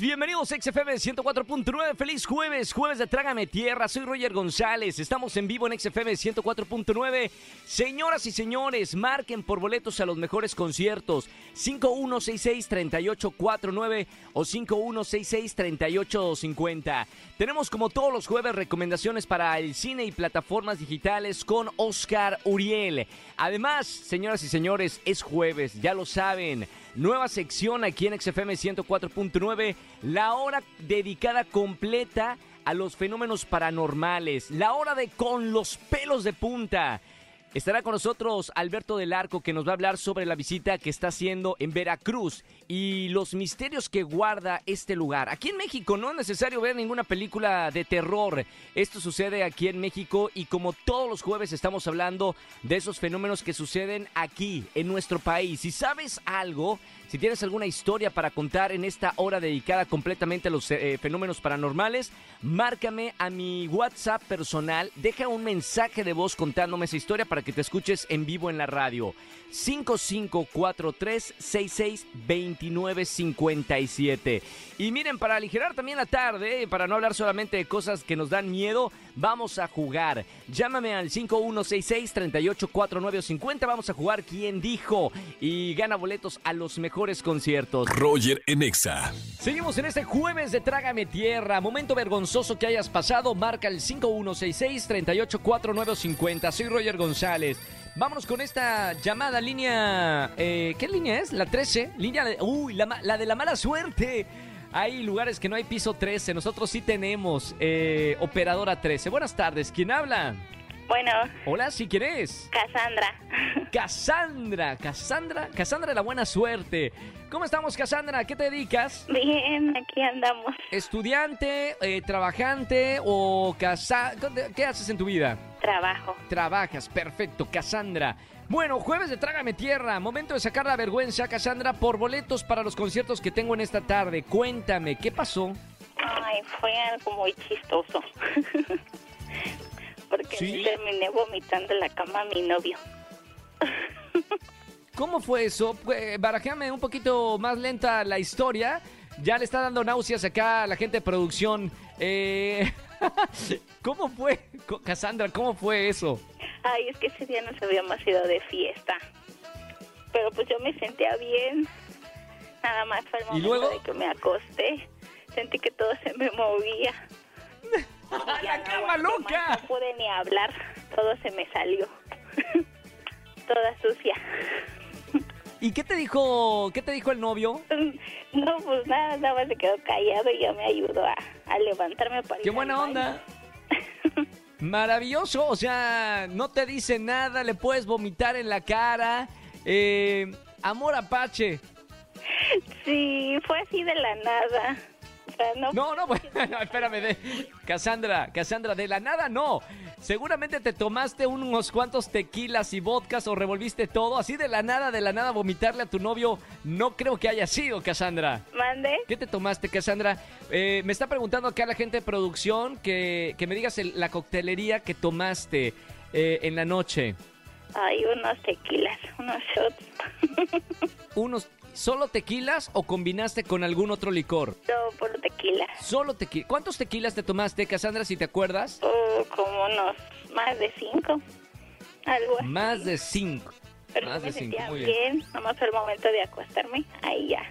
bienvenidos a XFM 104.9, feliz jueves, jueves de Trágame Tierra, soy Roger González, estamos en vivo en XFM 104.9. Señoras y señores, marquen por boletos a los mejores conciertos, 5166-3849 o 5166-3850. Tenemos como todos los jueves recomendaciones para el cine y plataformas digitales con Oscar Uriel. Además, señoras y señores, es jueves, ya lo saben. Nueva sección aquí en XFM 104.9, la hora dedicada completa a los fenómenos paranormales, la hora de con los pelos de punta. Estará con nosotros Alberto del Arco que nos va a hablar sobre la visita que está haciendo en Veracruz y los misterios que guarda este lugar. Aquí en México no es necesario ver ninguna película de terror. Esto sucede aquí en México y como todos los jueves estamos hablando de esos fenómenos que suceden aquí en nuestro país. Si sabes algo, si tienes alguna historia para contar en esta hora dedicada completamente a los eh, fenómenos paranormales, márcame a mi WhatsApp personal, deja un mensaje de voz contándome esa historia para que te escuches en vivo en la radio. 5543-662957. Y miren, para aligerar también la tarde, para no hablar solamente de cosas que nos dan miedo, vamos a jugar. Llámame al 5166-384950. Vamos a jugar quién dijo y gana boletos a los mejores conciertos. Roger en Exa. Seguimos en este jueves de Trágame Tierra. Momento vergonzoso que hayas pasado. Marca el 5166-384950. Soy Roger González. Vámonos con esta llamada línea. eh, ¿Qué línea es? La 13. Línea de. Uy, la de la mala suerte. Hay lugares que no hay piso 13. Nosotros sí tenemos. eh, operadora 13. Buenas tardes. ¿Quién habla? Bueno, Hola, si quieres. Cassandra. Cassandra. Cassandra. Cassandra de la buena suerte. ¿Cómo estamos, Cassandra? ¿Qué te dedicas? Bien, aquí andamos. ¿Estudiante, eh, trabajante o casa? ¿Qué haces en tu vida? Trabajo. Trabajas, perfecto, Cassandra. Bueno, jueves de Trágame Tierra, momento de sacar la vergüenza, Cassandra, por boletos para los conciertos que tengo en esta tarde. Cuéntame, ¿qué pasó? Ay, fue algo muy chistoso. Porque ¿Sí? terminé vomitando en la cama a mi novio. ¿Cómo fue eso? Eh, Barajame un poquito más lenta la historia. Ya le está dando náuseas acá a la gente de producción. Eh, ¿Cómo fue, Cassandra? ¿Cómo fue eso? Ay, es que ese día nos habíamos ido de fiesta. Pero pues yo me sentía bien. Nada más fue el ¿Y momento luego? de que me acosté. Sentí que todo se me movía. ¡A la no cama más, loca! No pude ni hablar. Todo se me salió. Toda sucia. ¿Y qué te dijo, qué te dijo el novio? No, pues nada, nada más se quedó callado y ya me ayudó a, a levantarme para ¡Qué ir buena onda! Maravilloso, o sea, no te dice nada, le puedes vomitar en la cara. Eh, amor apache. Sí, fue así de la nada. No, No, no, bueno, espérame, de, Cassandra, Cassandra, de la nada no. Seguramente te tomaste unos cuantos tequilas y vodkas o revolviste todo, así de la nada, de la nada vomitarle a tu novio, no creo que haya sido, Cassandra. mande. ¿Qué te tomaste, Cassandra? Eh, me está preguntando acá la gente de producción que, que me digas el- la coctelería que tomaste eh, en la noche. Hay unos tequilas, unos shots. ¿Unos solo tequilas o combinaste con algún otro licor? Todo por tequila. Solo tequila. ¿Cuántos tequilas te tomaste, Cassandra, si te acuerdas? O como unos más de cinco. Algo así. Más de cinco. Pero más me de cinco, sentía muy bien. bien. Nomás fue el momento de acostarme. Ahí ya.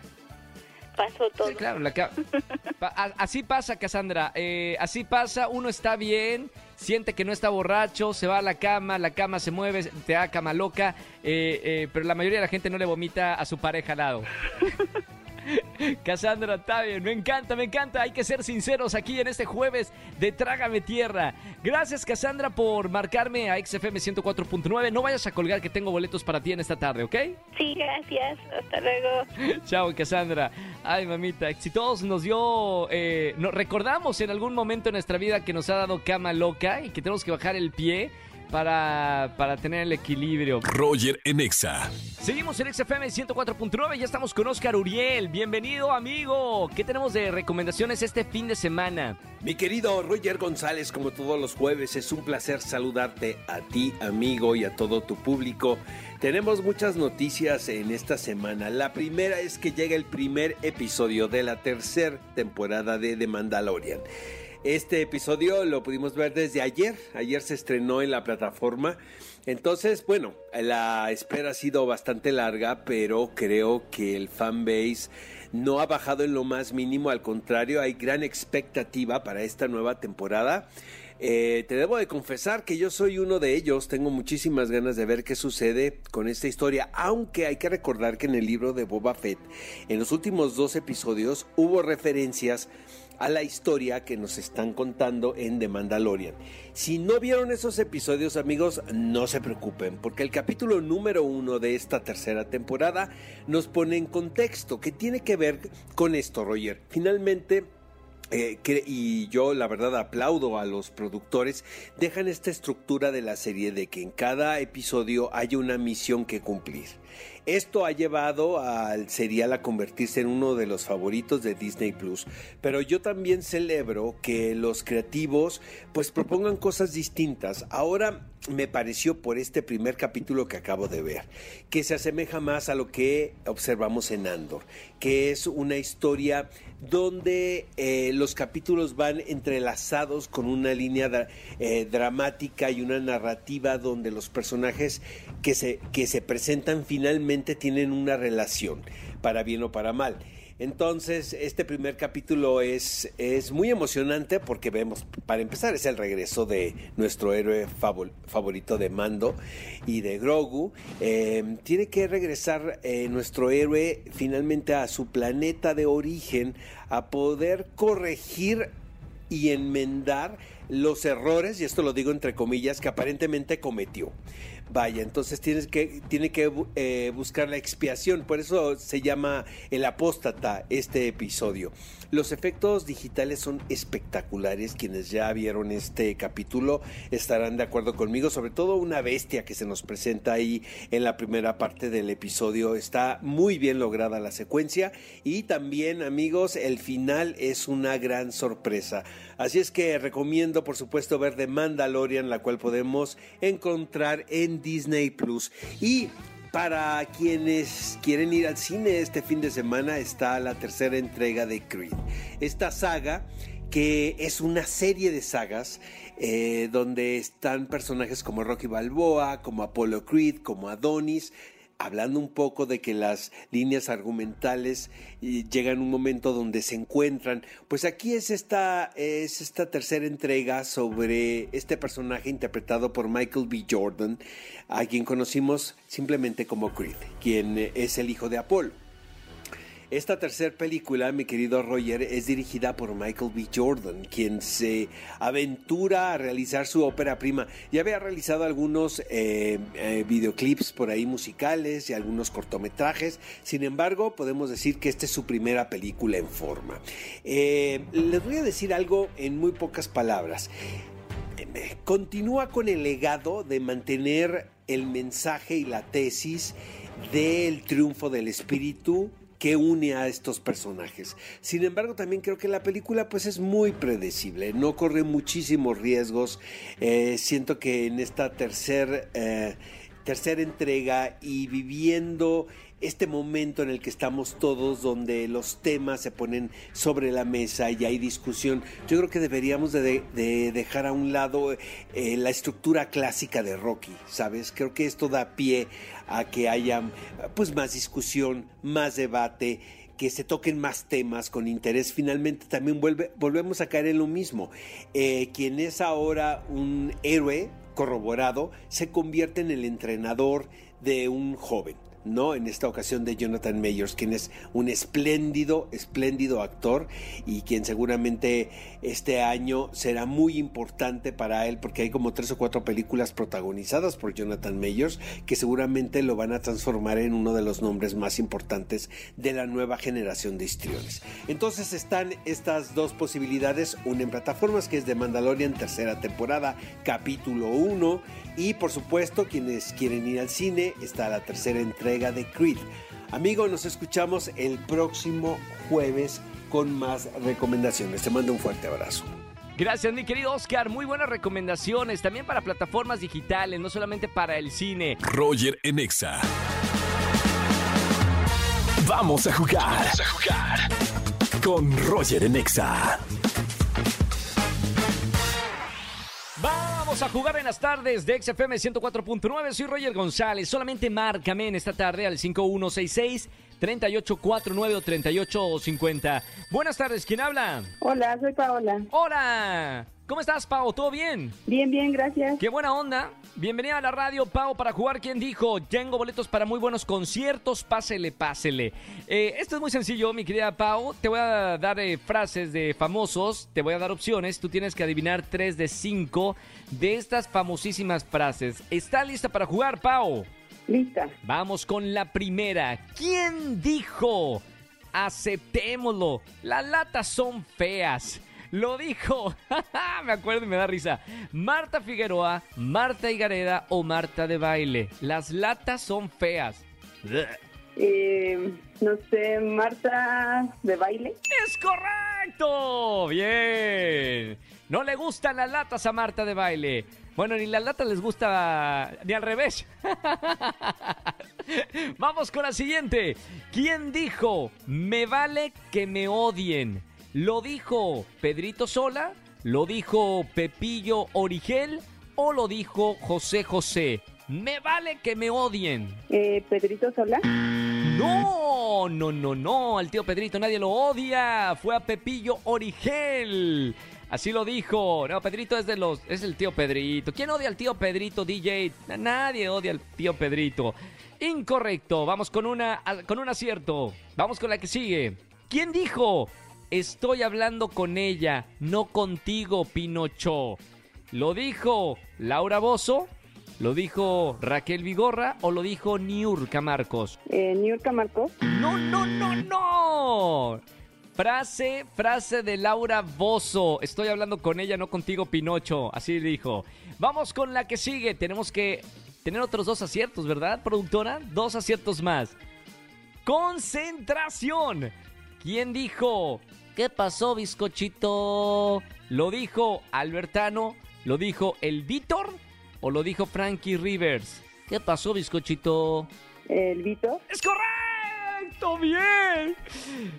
Pasó todo. Sí, claro, la pa- así pasa, Cassandra. eh, así pasa, uno está bien, siente que no está borracho, se va a la cama, la cama se mueve, te da cama loca, eh, eh, pero la mayoría de la gente no le vomita a su pareja al lado. Cassandra, está bien, me encanta, me encanta. Hay que ser sinceros aquí en este jueves de Trágame Tierra. Gracias, Cassandra, por marcarme a XFM 104.9. No vayas a colgar que tengo boletos para ti en esta tarde, ¿ok? Sí, gracias. Hasta luego. Chao, Cassandra. Ay, mamita, si todos nos dio, eh, nos recordamos en algún momento en nuestra vida que nos ha dado cama loca y que tenemos que bajar el pie, para, para tener el equilibrio. Roger en Exa. Seguimos en XFM 104.9, ya estamos con Oscar Uriel. Bienvenido, amigo. ¿Qué tenemos de recomendaciones este fin de semana? Mi querido Roger González, como todos los jueves, es un placer saludarte a ti, amigo, y a todo tu público. Tenemos muchas noticias en esta semana. La primera es que llega el primer episodio de la tercera temporada de The Mandalorian. Este episodio lo pudimos ver desde ayer. Ayer se estrenó en la plataforma. Entonces, bueno, la espera ha sido bastante larga, pero creo que el fanbase no ha bajado en lo más mínimo. Al contrario, hay gran expectativa para esta nueva temporada. Eh, te debo de confesar que yo soy uno de ellos, tengo muchísimas ganas de ver qué sucede con esta historia, aunque hay que recordar que en el libro de Boba Fett, en los últimos dos episodios, hubo referencias a la historia que nos están contando en The Mandalorian. Si no vieron esos episodios, amigos, no se preocupen, porque el capítulo número uno de esta tercera temporada nos pone en contexto que tiene que ver con esto, Roger. Finalmente, eh, y yo la verdad aplaudo a los productores, dejan esta estructura de la serie de que en cada episodio hay una misión que cumplir. Esto ha llevado al serial a convertirse en uno de los favoritos de Disney Plus, pero yo también celebro que los creativos pues propongan cosas distintas. Ahora me pareció por este primer capítulo que acabo de ver, que se asemeja más a lo que observamos en Andor, que es una historia donde eh, los capítulos van entrelazados con una línea eh, dramática y una narrativa donde los personajes que se, que se presentan finalmente tienen una relación, para bien o para mal. Entonces, este primer capítulo es, es muy emocionante porque vemos, para empezar, es el regreso de nuestro héroe favorito de Mando y de Grogu. Em, tiene que regresar eh, nuestro héroe finalmente a su planeta de origen a poder corregir y enmendar los errores, y esto lo digo entre comillas, que aparentemente cometió. Vaya, entonces tienes que, tiene que eh, buscar la expiación, por eso se llama el apóstata este episodio. Los efectos digitales son espectaculares, quienes ya vieron este capítulo estarán de acuerdo conmigo, sobre todo una bestia que se nos presenta ahí en la primera parte del episodio, está muy bien lograda la secuencia y también amigos, el final es una gran sorpresa. Así es que recomiendo por supuesto ver The Mandalorian, la cual podemos encontrar en Disney Plus. Y para quienes quieren ir al cine este fin de semana está la tercera entrega de Creed. Esta saga que es una serie de sagas eh, donde están personajes como Rocky Balboa, como Apollo Creed, como Adonis, hablando un poco de que las líneas argumentales eh, llegan a un momento donde se encuentran, pues aquí es esta, es esta tercera entrega sobre este personaje interpretado por Michael B. Jordan, a quien conocimos simplemente como Creed, quien es el hijo de Apolo. Esta tercera película, mi querido Roger, es dirigida por Michael B. Jordan, quien se aventura a realizar su ópera prima. Ya había realizado algunos eh, eh, videoclips por ahí musicales y algunos cortometrajes. Sin embargo, podemos decir que esta es su primera película en forma. Eh, les voy a decir algo en muy pocas palabras. Continúa con el legado de mantener el mensaje y la tesis del triunfo del espíritu que une a estos personajes. Sin embargo, también creo que la película pues es muy predecible, no corre muchísimos riesgos. Eh, siento que en esta tercera eh, tercera entrega y viviendo este momento en el que estamos todos, donde los temas se ponen sobre la mesa y hay discusión, yo creo que deberíamos de, dejar a un lado eh, la estructura clásica de Rocky, ¿sabes? Creo que esto da pie a que haya pues más discusión, más debate que se toquen más temas con interés, finalmente también volvemos a caer en lo mismo. Eh, quien es ahora un héroe corroborado se convierte en el entrenador de un joven ¿no? En esta ocasión de Jonathan Mayers, quien es un espléndido, espléndido actor y quien seguramente este año será muy importante para él porque hay como tres o cuatro películas protagonizadas por Jonathan Mayers que seguramente lo van a transformar en uno de los nombres más importantes de la nueva generación de histriones. Entonces están estas dos posibilidades, una en plataformas que es de Mandalorian tercera temporada, capítulo 1 y por supuesto quienes quieren ir al cine está la tercera entrega de Creed. Amigo, nos escuchamos el próximo jueves con más recomendaciones. Te mando un fuerte abrazo. Gracias, mi querido Oscar. Muy buenas recomendaciones también para plataformas digitales, no solamente para el cine. Roger Enexa. Vamos a jugar. Vamos a jugar. Con Roger Enexa. Vamos a jugar en las tardes de XFM 104.9. Soy Roger González. Solamente márcame en esta tarde al 5166 3849 o 3850. Buenas tardes, ¿quién habla? Hola, soy Paola. Hola. ¿Cómo estás, Pau? ¿Todo bien? Bien, bien, gracias. Qué buena onda. Bienvenida a la radio, Pau, para jugar. ¿Quién dijo? Tengo boletos para muy buenos conciertos. Pásele, pásele. Eh, esto es muy sencillo, mi querida Pau. Te voy a dar eh, frases de famosos. Te voy a dar opciones. Tú tienes que adivinar tres de cinco de estas famosísimas frases. ¿Está lista para jugar, Pau? Lista. Vamos con la primera. ¿Quién dijo? Aceptémoslo. Las latas son feas. Lo dijo, me acuerdo y me da risa. Marta Figueroa, Marta Higareda o Marta de baile. Las latas son feas. Eh, no sé, Marta de baile. ¡Es correcto! Bien. No le gustan las latas a Marta de baile. Bueno, ni las latas les gusta, ni al revés. Vamos con la siguiente. ¿Quién dijo, me vale que me odien? ¿Lo dijo Pedrito Sola? ¿Lo dijo Pepillo Origel? ¿O lo dijo José José? Me vale que me odien. Eh, Pedrito Sola. No, no, no, no. Al tío Pedrito nadie lo odia. Fue a Pepillo Origel. Así lo dijo. No, Pedrito es de los. Es el tío Pedrito. ¿Quién odia al tío Pedrito, DJ? Nadie odia al tío Pedrito. Incorrecto. Vamos con una con un acierto. Vamos con la que sigue. ¿Quién dijo? Estoy hablando con ella, no contigo, Pinocho. ¿Lo dijo Laura Bozo? ¿Lo dijo Raquel Vigorra o lo dijo Niurka Marcos? Eh, Niurka Marcos. No, no, no, no. Frase, frase de Laura Bozo. Estoy hablando con ella, no contigo, Pinocho. Así dijo. Vamos con la que sigue. Tenemos que tener otros dos aciertos, ¿verdad, productora? Dos aciertos más. Concentración. ¿Quién dijo? ¿Qué pasó, bizcochito? ¿Lo dijo Albertano? ¿Lo dijo el Víctor? ¿O lo dijo Frankie Rivers? ¿Qué pasó, bizcochito? El Víctor. ¡Es correcto! ¡Bien!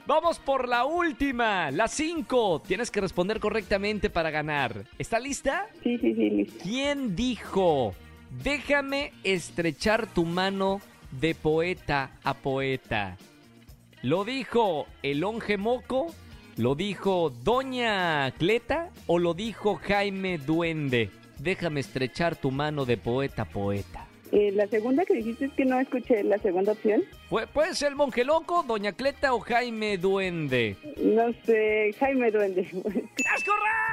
Vamos por la última, la 5. Tienes que responder correctamente para ganar. ¿Está lista? Sí, sí, sí, lista. ¿Quién dijo? Déjame estrechar tu mano de poeta a poeta. ¿Lo dijo el Onge Moco? ¿Lo dijo Doña Cleta o lo dijo Jaime Duende? Déjame estrechar tu mano de poeta poeta. Eh, la segunda que dijiste es que no escuché la segunda opción. Fue- ¿Puede ser el monje loco, Doña Cleta o Jaime Duende? No sé, Jaime Duende. ¡Es correcto!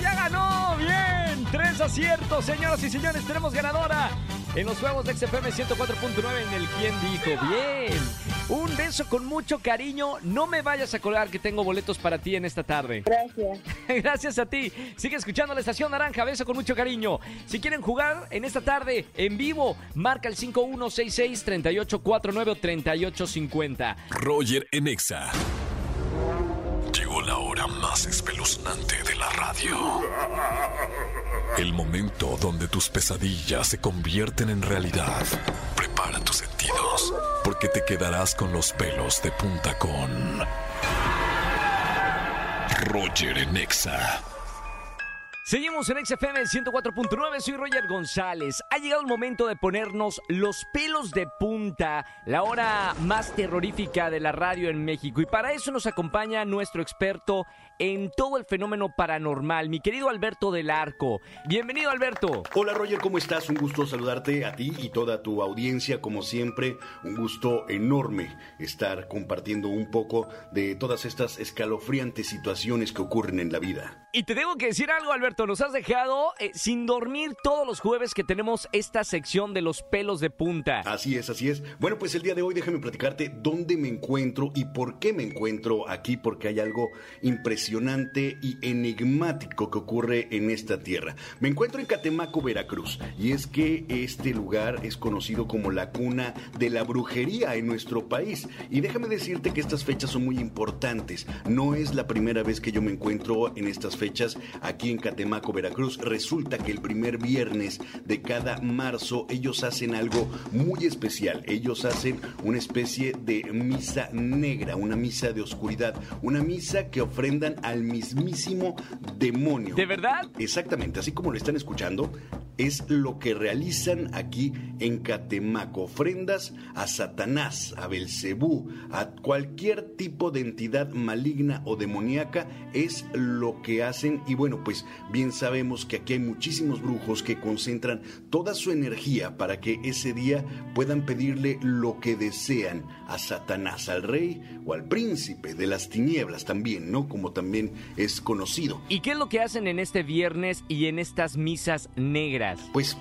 ¡Ya ganó! ¡Bien! Tres aciertos, señoras y señores. Tenemos ganadora en los juegos de XFM 104.9 en el ¿Quién dijo? ¡Bien! Un beso con mucho cariño. No me vayas a colgar que tengo boletos para ti en esta tarde. Gracias. Gracias a ti. Sigue escuchando la estación naranja. Beso con mucho cariño. Si quieren jugar en esta tarde en vivo, marca el 5166 3849 o 3850. Roger Enexa. Más espeluznante de la radio. El momento donde tus pesadillas se convierten en realidad. Prepara tus sentidos, porque te quedarás con los pelos de punta con Roger Enexa. Seguimos en XFM 104.9, soy Roger González. Ha llegado el momento de ponernos los pelos de punta, la hora más terrorífica de la radio en México. Y para eso nos acompaña nuestro experto en todo el fenómeno paranormal. Mi querido Alberto del Arco. Bienvenido, Alberto. Hola Roger, ¿cómo estás? Un gusto saludarte a ti y toda tu audiencia, como siempre. Un gusto enorme estar compartiendo un poco de todas estas escalofriantes situaciones que ocurren en la vida. Y te tengo que decir algo, Alberto. Nos has dejado eh, sin dormir todos los jueves que tenemos esta sección de los pelos de punta. Así es, así es. Bueno, pues el día de hoy déjame platicarte dónde me encuentro y por qué me encuentro aquí, porque hay algo impresionante y enigmático que ocurre en esta tierra. Me encuentro en Catemaco, Veracruz, y es que este lugar es conocido como la cuna de la brujería en nuestro país. Y déjame decirte que estas fechas son muy importantes. No es la primera vez que yo me encuentro en estas fechas aquí en Catemaco, Veracruz. Resulta que el primer viernes de cada marzo ellos hacen algo muy especial. Ellos hacen una especie de misa negra, una misa de oscuridad, una misa que ofrendan al mismísimo demonio. ¿De verdad? Exactamente, así como lo están escuchando, es lo que realizan aquí en Catemaco. Ofrendas a Satanás, a Belcebú, a cualquier tipo de entidad maligna o demoníaca es lo que hacen. Y bueno, pues bien sabemos que aquí hay muchísimos brujos que concentran toda su energía para que ese día puedan pedirle lo que desean a Satanás, al rey o al príncipe de las tinieblas también, ¿no? Como también es conocido. ¿Y qué es lo que hacen en este viernes y en estas misas negras? Pues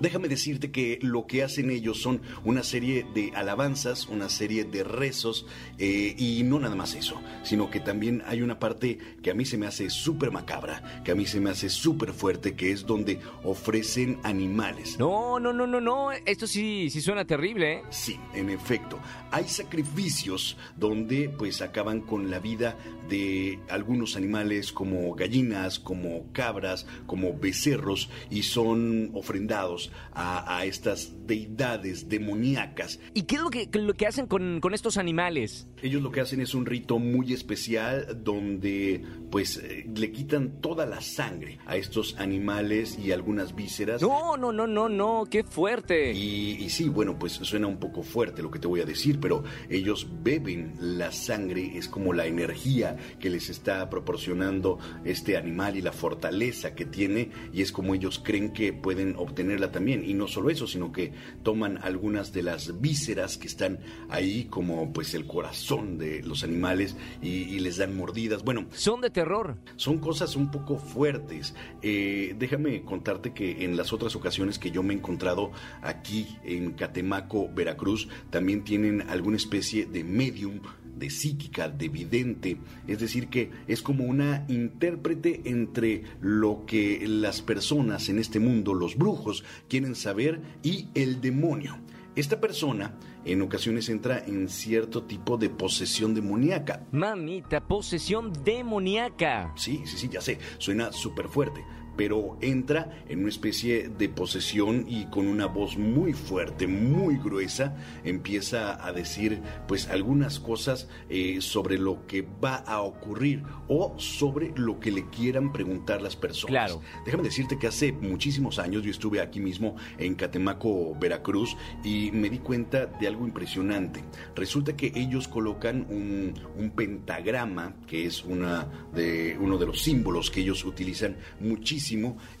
Déjame decirte que lo que hacen ellos son una serie de alabanzas, una serie de rezos, eh, y no nada más eso, sino que también hay una parte que a mí se me hace súper macabra, que a mí se me hace súper fuerte, que es donde ofrecen animales. No, no, no, no, no, esto sí, sí suena terrible, ¿eh? Sí, en efecto. Hay sacrificios donde pues acaban con la vida de algunos animales como gallinas, como cabras, como becerros, y son ofrendados a, estas deidades demoníacas. ¿Y qué es lo que, lo que hacen con, con, estos animales? Ellos lo que hacen es un rito muy especial donde pues eh, le quitan toda la sangre a estos animales y algunas vísceras. No, no, no, no, no, qué fuerte. Y, y sí, bueno, pues suena un poco fuerte lo que te voy a decir, pero ellos beben la sangre, es como la energía que les está proporcionando este animal y la fortaleza que tiene y es como ellos creen que pueden obtenerla también. Y no solo eso, sino que toman algunas de las vísceras que están ahí, como pues el corazón de los animales, y, les dan mordidas. Bueno. Son de terror. Son cosas un poco fuertes. Eh, déjame contarte que en las otras ocasiones que yo me he encontrado aquí en Catemaco, Veracruz, también tienen alguna especie de medium de psíquica, de vidente, es decir, que es como una intérprete entre lo que las personas en este mundo, los brujos, quieren saber y el demonio. Esta persona en ocasiones entra en cierto tipo de posesión demoníaca. Mamita, posesión demoníaca. Sí, sí, sí, ya sé, suena súper fuerte pero entra en una especie de posesión y con una voz muy fuerte, muy gruesa, empieza a decir pues algunas cosas eh, sobre lo que va a ocurrir o sobre lo que le quieran preguntar las personas. Claro. Déjame decirte que hace muchísimos años yo estuve aquí mismo en Catemaco, Veracruz, y me di cuenta de algo impresionante. Resulta que ellos colocan un, un pentagrama, que es una de, uno de los símbolos que ellos utilizan muchísimo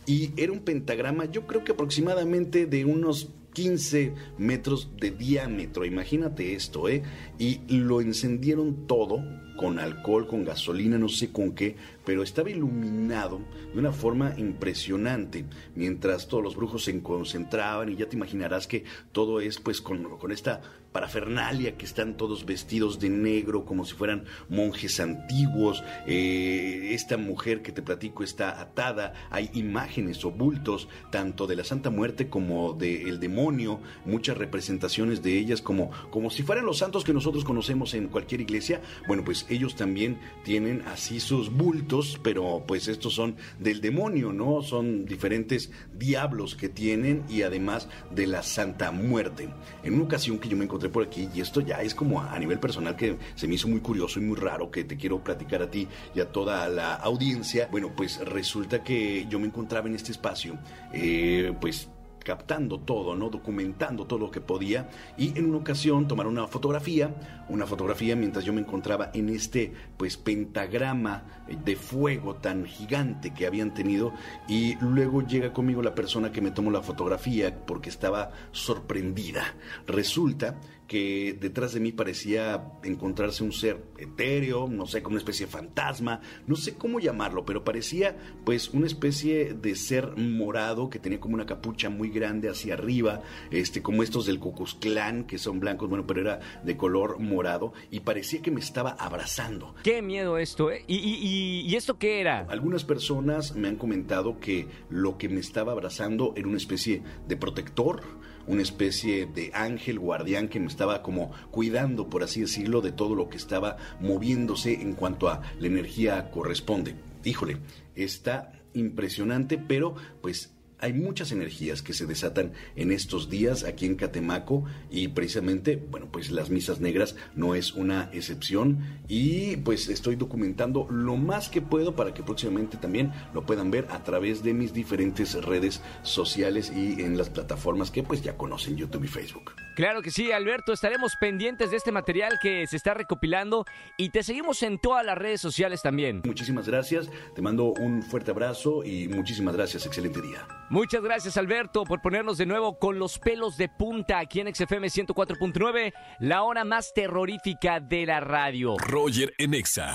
y era un pentagrama, yo creo que aproximadamente de unos 15 metros de diámetro, imagínate esto, ¿eh? Y lo encendieron todo con alcohol, con gasolina, no sé con qué, pero estaba iluminado de una forma impresionante, mientras todos los brujos se concentraban y ya te imaginarás que todo es pues con, con esta parafernalia que están todos vestidos de negro como si fueran monjes antiguos, eh, esta mujer que te platico está atada, hay imágenes o bultos tanto de la Santa Muerte como del demonio, muchas representaciones de ellas como, como si fueran los santos que nosotros conocemos en cualquier iglesia, bueno pues ellos también tienen así sus bultos, pero pues estos son del demonio, ¿no? Son diferentes diablos que tienen y además de la Santa Muerte. En una ocasión que yo me encontré por aquí, y esto ya es como a nivel personal que se me hizo muy curioso y muy raro que te quiero platicar a ti y a toda la audiencia, bueno, pues resulta que yo me encontraba en este espacio, eh, pues captando todo, ¿no? Documentando todo lo que podía y en una ocasión tomar una fotografía, una fotografía mientras yo me encontraba en este pues pentagrama de fuego tan gigante que habían tenido y luego llega conmigo la persona que me tomó la fotografía porque estaba sorprendida. Resulta que detrás de mí parecía encontrarse un ser etéreo, no sé, como una especie de fantasma, no sé cómo llamarlo, pero parecía pues una especie de ser morado que tenía como una capucha muy grande hacia arriba, este, como estos del Cocos Clan, que son blancos, bueno, pero era de color morado, y parecía que me estaba abrazando. Qué miedo esto, ¿eh? ¿Y, y, y esto qué era? Algunas personas me han comentado que lo que me estaba abrazando era una especie de protector, una especie de ángel guardián que me estaba como cuidando, por así decirlo, de todo lo que estaba moviéndose en cuanto a la energía corresponde. Híjole, está impresionante, pero pues hay muchas energías que se desatan en estos días aquí en Catemaco y precisamente, bueno, pues las misas negras no es una excepción y pues estoy documentando lo más que puedo para que próximamente también lo puedan ver a través de mis diferentes redes sociales y en las plataformas que pues ya conocen YouTube y Facebook. Claro que sí, Alberto, estaremos pendientes de este material que se está recopilando y te seguimos en todas las redes sociales también. Muchísimas gracias, te mando un fuerte abrazo y muchísimas gracias, excelente día. Muchas gracias Alberto por ponernos de nuevo con los pelos de punta aquí en XFM 104.9, la hora más terrorífica de la radio. Roger en Exa.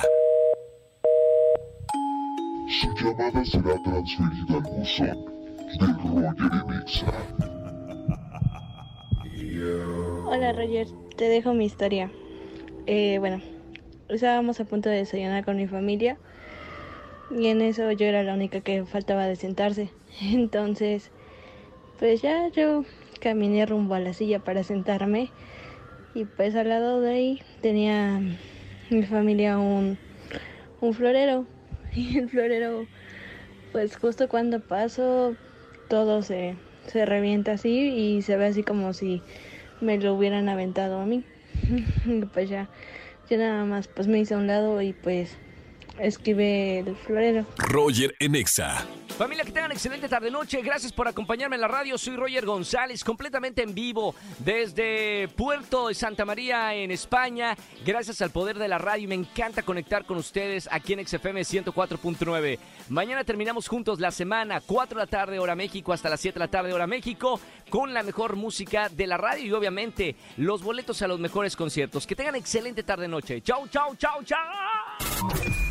Su llamada será transferida al buzón de Roger en Exa. Hola Roger, te dejo mi historia. Eh, bueno, estábamos a punto de desayunar con mi familia y en eso yo era la única que faltaba de sentarse. Entonces, pues ya yo caminé rumbo a la silla para sentarme y pues al lado de ahí tenía mi familia un, un florero y el florero pues justo cuando paso todo se, se revienta así y se ve así como si me lo hubieran aventado a mí. Pues ya, yo nada más pues me hice a un lado y pues esquivé el florero. Roger en Exa. Familia, que tengan excelente tarde-noche. Gracias por acompañarme en la radio. Soy Roger González, completamente en vivo desde Puerto de Santa María, en España. Gracias al poder de la radio. Me encanta conectar con ustedes aquí en XFM 104.9. Mañana terminamos juntos la semana, 4 de la tarde, hora México, hasta las 7 de la tarde, hora México, con la mejor música de la radio y obviamente los boletos a los mejores conciertos. Que tengan excelente tarde-noche. Chau, chau, chau, chau.